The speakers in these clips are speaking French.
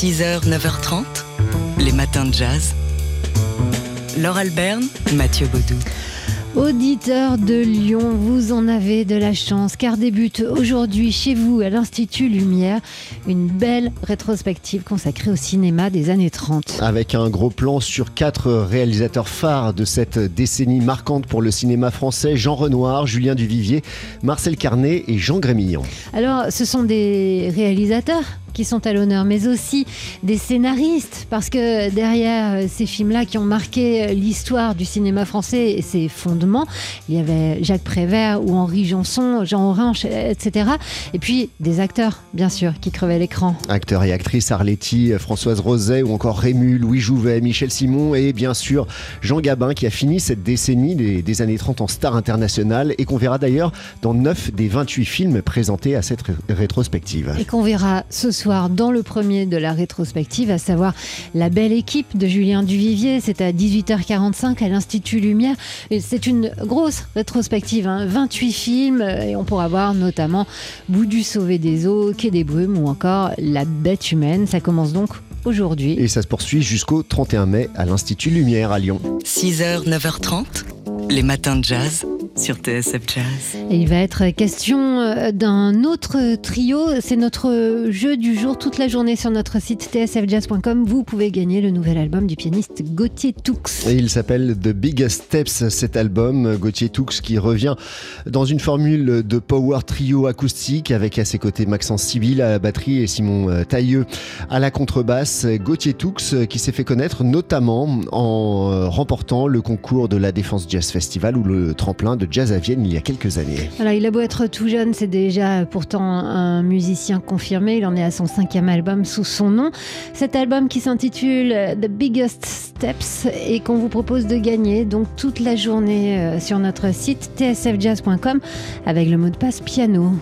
6h, 9h30, les matins de jazz. Laure Alberne, Mathieu Baudou. Auditeurs de Lyon, vous en avez de la chance car débute aujourd'hui chez vous à l'Institut Lumière une belle rétrospective consacrée au cinéma des années 30. Avec un gros plan sur quatre réalisateurs phares de cette décennie marquante pour le cinéma français, Jean Renoir, Julien Duvivier, Marcel Carnet et Jean Grémillon. Alors ce sont des réalisateurs qui sont à l'honneur, mais aussi des scénaristes, parce que derrière euh, ces films-là qui ont marqué euh, l'histoire du cinéma français et ses fondements, il y avait Jacques Prévert ou Henri Janson, Jean Orange, etc. Et puis des acteurs, bien sûr, qui crevaient l'écran. Acteurs et actrices, Arletty, Françoise Roset ou encore Rému, Louis Jouvet, Michel Simon et bien sûr Jean Gabin qui a fini cette décennie des, des années 30 en star internationale et qu'on verra d'ailleurs dans 9 des 28 films présentés à cette rétrospective. Et qu'on verra ce soir dans le premier de la rétrospective, à savoir La belle équipe de Julien Duvivier. C'est à 18h45 à l'Institut Lumière. C'est une grosse rétrospective, hein. 28 films et on pourra voir notamment Bout du sauvé des eaux, Quai des brumes ou encore La bête humaine. Ça commence donc aujourd'hui. Et ça se poursuit jusqu'au 31 mai à l'Institut Lumière à Lyon. 6h, 9h30, les matins de jazz sur TSF Jazz. Et il va être question euh, d'un autre trio. C'est notre jeu du jour toute la journée sur notre site tsfjazz.com. Vous pouvez gagner le nouvel album du pianiste Gauthier Toux. Et il s'appelle The Biggest Steps, cet album. Gauthier Toux qui revient dans une formule de power trio acoustique avec à ses côtés Maxence Sibyl à la batterie et Simon euh, Tailleux à la contrebasse. Gauthier Toux euh, qui s'est fait connaître notamment en remportant le concours de la Défense Jazz Festival ou le tremplin de jazz à Vienne il y a quelques années. Voilà, il a beau être tout jeune, c'est déjà pourtant un musicien confirmé. Il en est à son cinquième album sous son nom. Cet album qui s'intitule The Biggest Steps et qu'on vous propose de gagner donc toute la journée euh, sur notre site tsfjazz.com avec le mot de passe piano.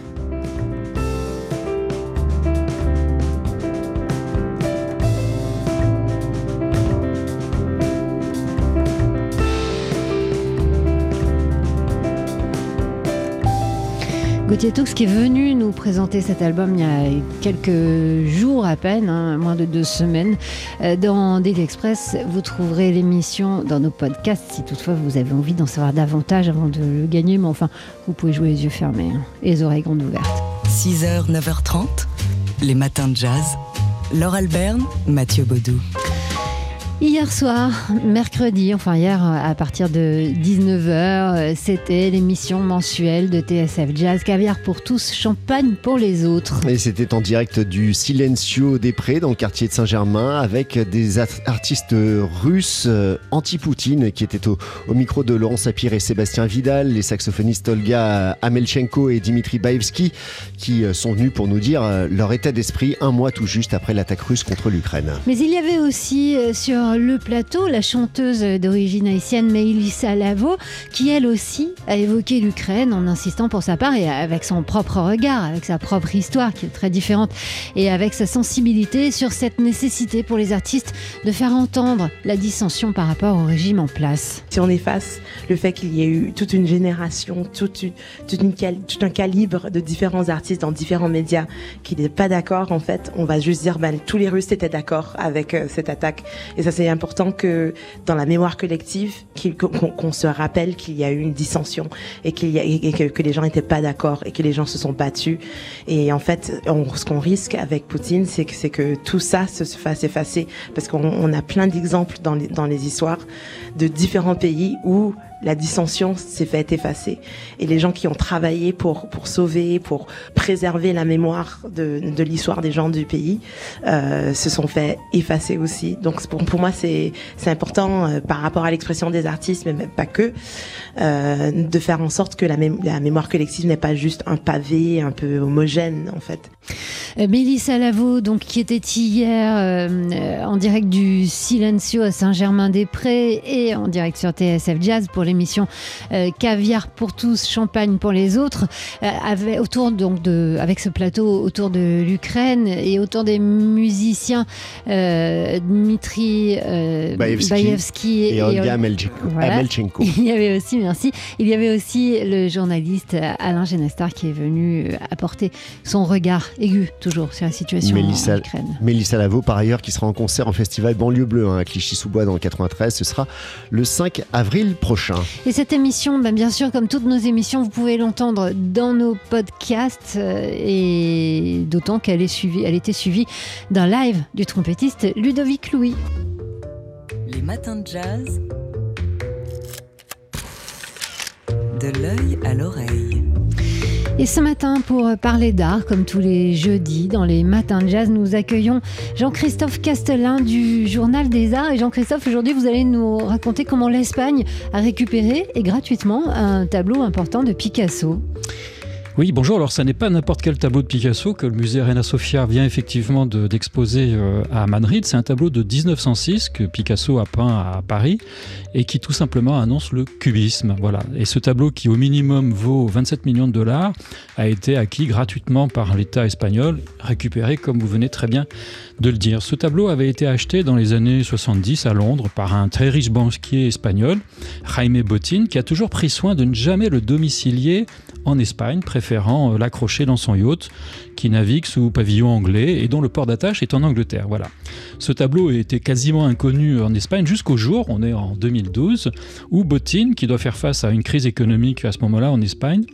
Gauthier Toux qui est venu nous présenter cet album il y a quelques jours à peine, hein, moins de deux semaines. Euh, Dans Daily Express, vous trouverez l'émission dans nos podcasts si toutefois vous avez envie d'en savoir davantage avant de le gagner. Mais enfin, vous pouvez jouer les yeux fermés hein, et les oreilles grandes ouvertes. 6h, 9h30, les matins de jazz. Laure Alberne, Mathieu Baudou. Hier soir, mercredi, enfin hier à partir de 19h, c'était l'émission mensuelle de TSF Jazz, caviar pour tous, champagne pour les autres. Et c'était en direct du Silencio des Prés dans le quartier de Saint-Germain avec des artistes russes euh, anti-Poutine qui étaient au, au, micro de Laurent Sapir et Sébastien Vidal, les saxophonistes Olga Amelchenko et Dimitri Baevski qui euh, sont venus pour nous dire euh, leur état d'esprit un mois tout juste après l'attaque russe contre l'Ukraine. Mais il y avait aussi sur le plateau la chanteuse d'origine haïtienne Meilissa Lavo, qui elle aussi a évoqué l'Ukraine en insistant pour sa part et avec son propre regard, avec sa propre histoire qui est très différente et avec sa sensibilité sur cette nécessité pour les artistes de faire entendre la dissension par rapport au régime en place. Si on efface le fait qu'il y ait eu toute une génération, tout un calibre de différents artistes dans différents médias qui n'étaient pas d'accord, en fait, on va juste dire ben, tous les Russes étaient d'accord avec euh, cette attaque. Et ça, c'est important que dans la mémoire collective, qu'on qu se rappelle qu'il y a eu une dissension et, que, les gens n'étaient pas d'accord et que les gens se sont battus. Et en fait, ce qu'on risque avec Poutine, c'est que, tout ça se fasse effacer parce qu'on a plein d'exemples dans les, dans les histoires de différents pays où la dissension s'est fait effacer. Et les gens qui ont travaillé pour, pour sauver, pour préserver la mémoire de, de l'histoire des gens du pays, euh, se sont fait effacer aussi. Donc pour, pour moi, c'est important euh, par rapport à l'expression des artistes, mais même pas que, euh, de faire en sorte que la, la mémoire collective n'est pas juste un pavé un peu homogène, en fait. Mélissa Lavo, donc, qui était hier en direct du Silencio à Saint-Germain-des-Prés et en direct sur TSF Jazz pour l'émission Caviar pour tous, champagne pour les autres, avec, autour donc de, avec ce plateau autour de l'Ukraine et autour des musiciens Dmitri Baevski et, Olga Melchenko. Il y avait aussi, merci, il y avait aussi le journaliste Alain Genestar qui est venu apporter son regard aigu toujours sur la situation Mélissa, en Ukraine. Mélissa Lavo, par ailleurs, qui sera en concert en festival Banlieue Bleue hein, à Clichy-sous-Bois dans le 93. Ce sera le 5 avril prochain. Et cette émission, ben, bien sûr, comme toutes nos émissions, vous pouvez l'entendre dans nos podcasts euh, et d'autant qu'elle est suivie, elle était suivie d'un live du trompettiste Ludovic Louis. Les matins de jazz. De l'œil à l'oreille. Et ce matin, pour parler d'art, comme tous les jeudis, dans les matins de jazz, nous accueillons Jean-Christophe Castelin du Journal des Arts. Et Jean-Christophe, aujourd'hui, vous allez nous raconter comment l'Espagne a récupéré, et gratuitement, un tableau important de Picasso. Oui, bonjour. Alors, ça n'est pas n'importe quel tableau de Picasso que le musée Reina Sofia vient effectivement d'exposer euh, à Madrid. C'est un tableau de 1906 que Picasso a peint à Paris et qui tout simplement annonce le cubisme. Voilà. Et ce tableau, qui au minimum vaut 27 millions de dollars, a été acquis gratuitement par l'État espagnol, récupéré, comme vous venez très bien de le dire. Ce tableau avait été acheté dans les années 70 à Londres par un très riche banquier espagnol, Jaime Botin, qui a toujours pris soin de ne jamais le domicilier en Espagne, préférant euh, l'accrocher dans son yacht qui navigue sous pavillon anglais et dont le port d'attache est en Angleterre. Voilà. Ce tableau était quasiment inconnu en Espagne jusqu'au jour, on est en 2012, où Botin, qui doit faire face à une crise économique à ce moment-là en Espagne,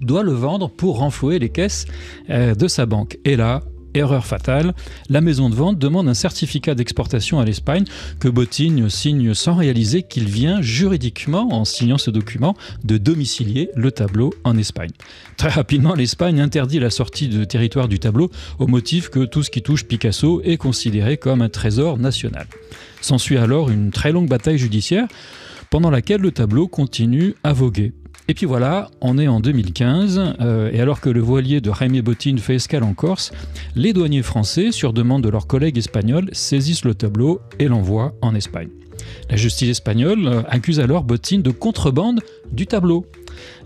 doit le vendre pour renflouer les caisses euh, de sa banque. Et là, Erreur fatale, la maison de vente demande un certificat d'exportation à l'Espagne que Botigne signe sans réaliser qu'il vient juridiquement, en signant ce document, de domicilier le tableau en Espagne. Très rapidement, l'Espagne interdit la sortie de territoire du tableau au motif que tout ce qui touche Picasso est considéré comme un trésor national. S'ensuit alors une très longue bataille judiciaire pendant laquelle le tableau continue à voguer. Et puis voilà, on est en 2015, euh, et alors que le voilier de Jaime Botin fait escale en Corse, les douaniers français, sur demande de leurs collègues espagnols, saisissent le tableau et l'envoient en Espagne. La justice espagnole euh, accuse alors Botin de contrebande du tableau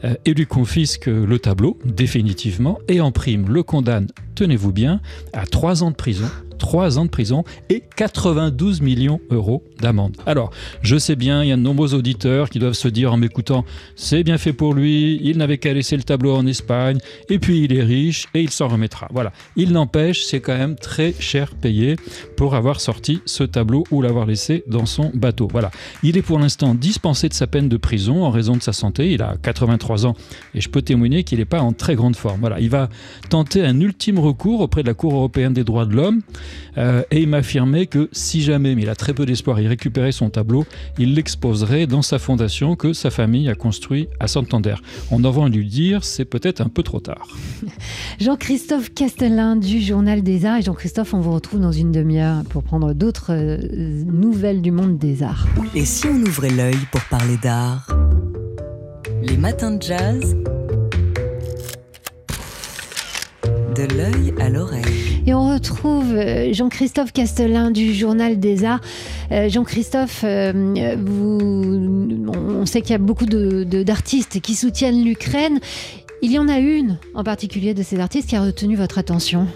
euh, et lui confisque le tableau définitivement et en prime le condamne, tenez-vous bien, à trois ans de prison 3 ans de prison et 92 millions d'euros d'amende. Alors, je sais bien, il y a de nombreux auditeurs qui doivent se dire en m'écoutant, c'est bien fait pour lui, il n'avait qu'à laisser le tableau en Espagne, et puis il est riche et il s'en remettra. Voilà. Il n'empêche, c'est quand même très cher payé pour avoir sorti ce tableau ou l'avoir laissé dans son bateau. Voilà. Il est pour l'instant dispensé de sa peine de prison en raison de sa santé. Il a 83 ans et je peux témoigner qu'il n'est pas en très grande forme. Voilà. Il va tenter un ultime recours auprès de la Cour européenne des droits de l'homme euh, et il m'a affirmé que si jamais, mais il a très peu d'espoir, il récupérait son tableau, il l'exposerait dans sa fondation que sa famille a construit à Santander. On a lui dire, c'est peut-être un peu trop tard. Jean-Christophe Castellin du Journal des Arts. Et Jean-Christophe, on vous retrouve dans une demi-heure pour prendre d'autres euh, nouvelles du monde des arts. Et si on ouvrait l'œil pour parler d'art? Les matins de jazz de l'œil à l'oreille. Et on retrouve euh, Jean-Christophe Castelin du Journal des Arts. Euh, Jean-Christophe, euh, on sait qu'il y a beaucoup d'artistes qui soutiennent l'Ukraine. Il y en a une en particulier de ces artistes qui a retenu votre attention.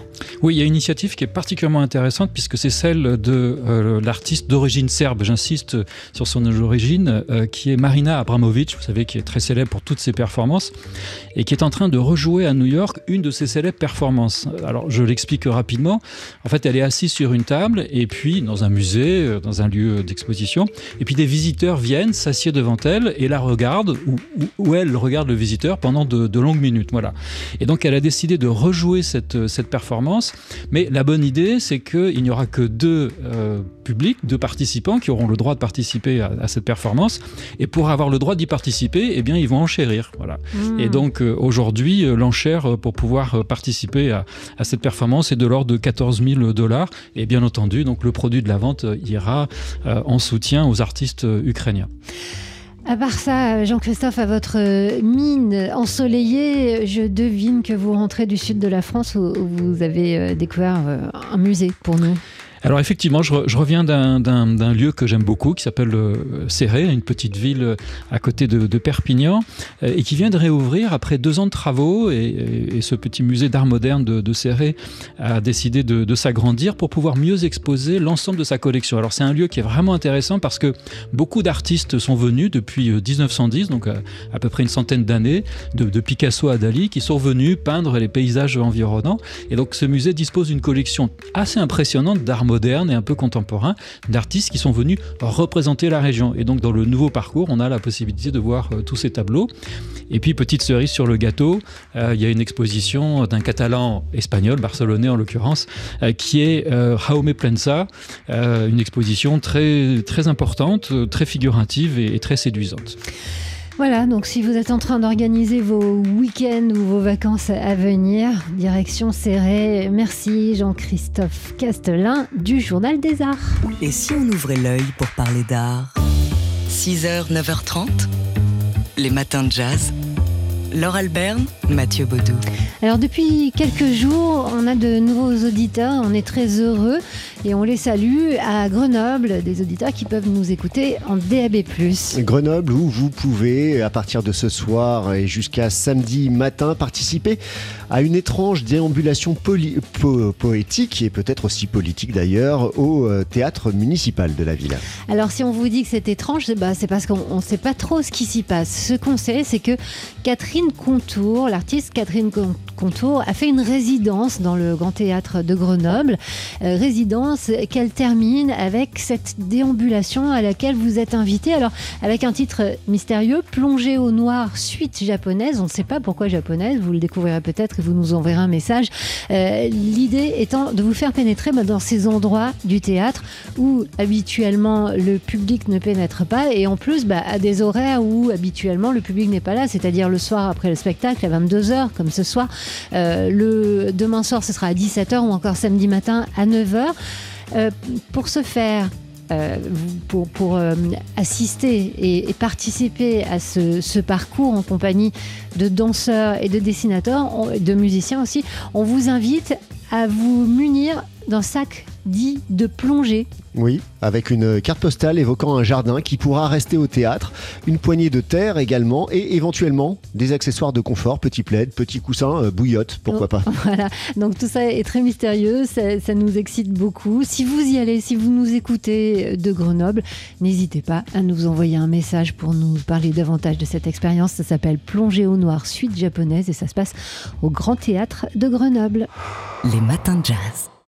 Oui, il y a une initiative qui est particulièrement intéressante puisque c'est celle de euh, l'artiste d'origine serbe, j'insiste sur son origine, euh, qui est Marina Abramovic, vous savez, qui est très célèbre pour toutes ses performances et qui est en train de rejouer à New York une de ses célèbres performances. Alors, je l'explique rapidement. En fait, elle est assise sur une table et puis dans un musée, euh, dans un lieu d'exposition, et puis des visiteurs viennent, s'assiedent devant elle et la regardent, ou, elle regarde le visiteur pendant de, longues minutes. Voilà. Et donc elle a décidé de rejouer cette performance. Mais la bonne idée, c'est qu'il n'y aura que deux euh, publics, deux participants qui auront le droit de participer à, cette performance. Et pour avoir le droit d'y participer, eh bien, ils vont enchérir. Voilà. Hmm. Et donc euh, aujourd'hui, euh, l'enchère pour pouvoir participer à, à, cette performance est de l'ordre de 14 000 dollars. Et bien entendu, donc le produit de la vente ira en soutien aux artistes ukrainiens. À part ça, Jean-Christophe, à votre mine ensoleillée, je devine que vous rentrez du sud de la France où vous avez euh, découvert euh, un musée pour nous. Alors effectivement, je, reviens d'un lieu que j'aime beaucoup qui s'appelle euh, Serré, une petite ville euh, à côté de, Perpignan, euh, et qui vient de réouvrir après deux ans de travaux. Et, ce petit musée d'art moderne de, de a décidé de, s'agrandir pour pouvoir mieux exposer l'ensemble de sa collection. Alors c'est un lieu qui est vraiment intéressant parce que beaucoup d'artistes sont venus depuis 1910, donc à, peu près une centaine d'années, de, de Picasso à Dali, qui sont venus peindre les paysages environnants. Et donc ce musée dispose d'une collection assez impressionnante d'art moderne et un peu contemporain d'artistes qui sont venus représenter la région. Et donc dans le nouveau parcours, on a la possibilité de voir euh, tous ces tableaux. Et puis petite cerise sur le gâteau, euh, il y a une exposition d'un catalan espagnol, barcelonais en l'occurrence, euh, qui est Jaume Plensa, une exposition très, très importante, très figurative et très séduisante. Voilà, donc si vous êtes en train d'organiser vos week-ends ou vos vacances à venir, direction serrée. Merci Jean-Christophe Castelin du Journal des Arts. Et si on ouvrait l'œil pour parler d'art? 6h, 9h30, les matins de jazz. Laure Alberne, Mathieu Baudou. Alors depuis quelques jours, on a de nouveaux auditeurs, on est très heureux et on les salue à Grenoble, des auditeurs qui peuvent nous écouter en DAB+. Grenoble où vous pouvez, à partir de ce soir et jusqu'à samedi matin, participer à une étrange déambulation poétique et peut-être aussi politique d'ailleurs au euh, théâtre municipal de la ville. Alors si on vous dit que c'est étrange, bah, c'est parce qu'on ne sait pas trop ce qui s'y passe. Ce qu'on sait, c'est que Catherine Contour, l'artiste Catherine Contour, a fait une résidence dans le Grand Théâtre de Grenoble. Euh, résidence qu'elle termine avec cette déambulation à laquelle vous êtes invité. Alors, avec un titre mystérieux, Plongée au noir, suite japonaise. On ne sait pas pourquoi japonaise, vous le découvrirez peut-être et vous nous enverrez un message. Euh, l'idée étant de vous faire pénétrer bah, dans ces endroits du théâtre où habituellement le public ne pénètre pas et en plus bah, à des horaires où habituellement le public n'est pas là, c'est-à-dire le soir après le spectacle à 22h comme ce soir. Euh, le demain soir ce sera à 17h ou encore samedi matin à 9h. Euh, pour ce faire, euh, pour, assister et, participer à ce, parcours en compagnie de danseurs et de dessinateurs, de musiciens aussi, on vous invite à vous munir d'un sac dit de plongée oui, avec une carte postale évoquant un jardin qui pourra rester au théâtre, une poignée de terre également et éventuellement des accessoires de confort, petit plaid, petit coussin, euh, bouillotte, pourquoi pas. Voilà, donc tout ça est très mystérieux, ça, nous excite beaucoup. Si vous y allez, si vous nous écoutez de Grenoble, n'hésitez pas à nous envoyer un message pour nous parler davantage de cette expérience. Ça s'appelle Plonger au noir, suite japonaise et ça se passe au Grand Théâtre de Grenoble. Les matins de jazz.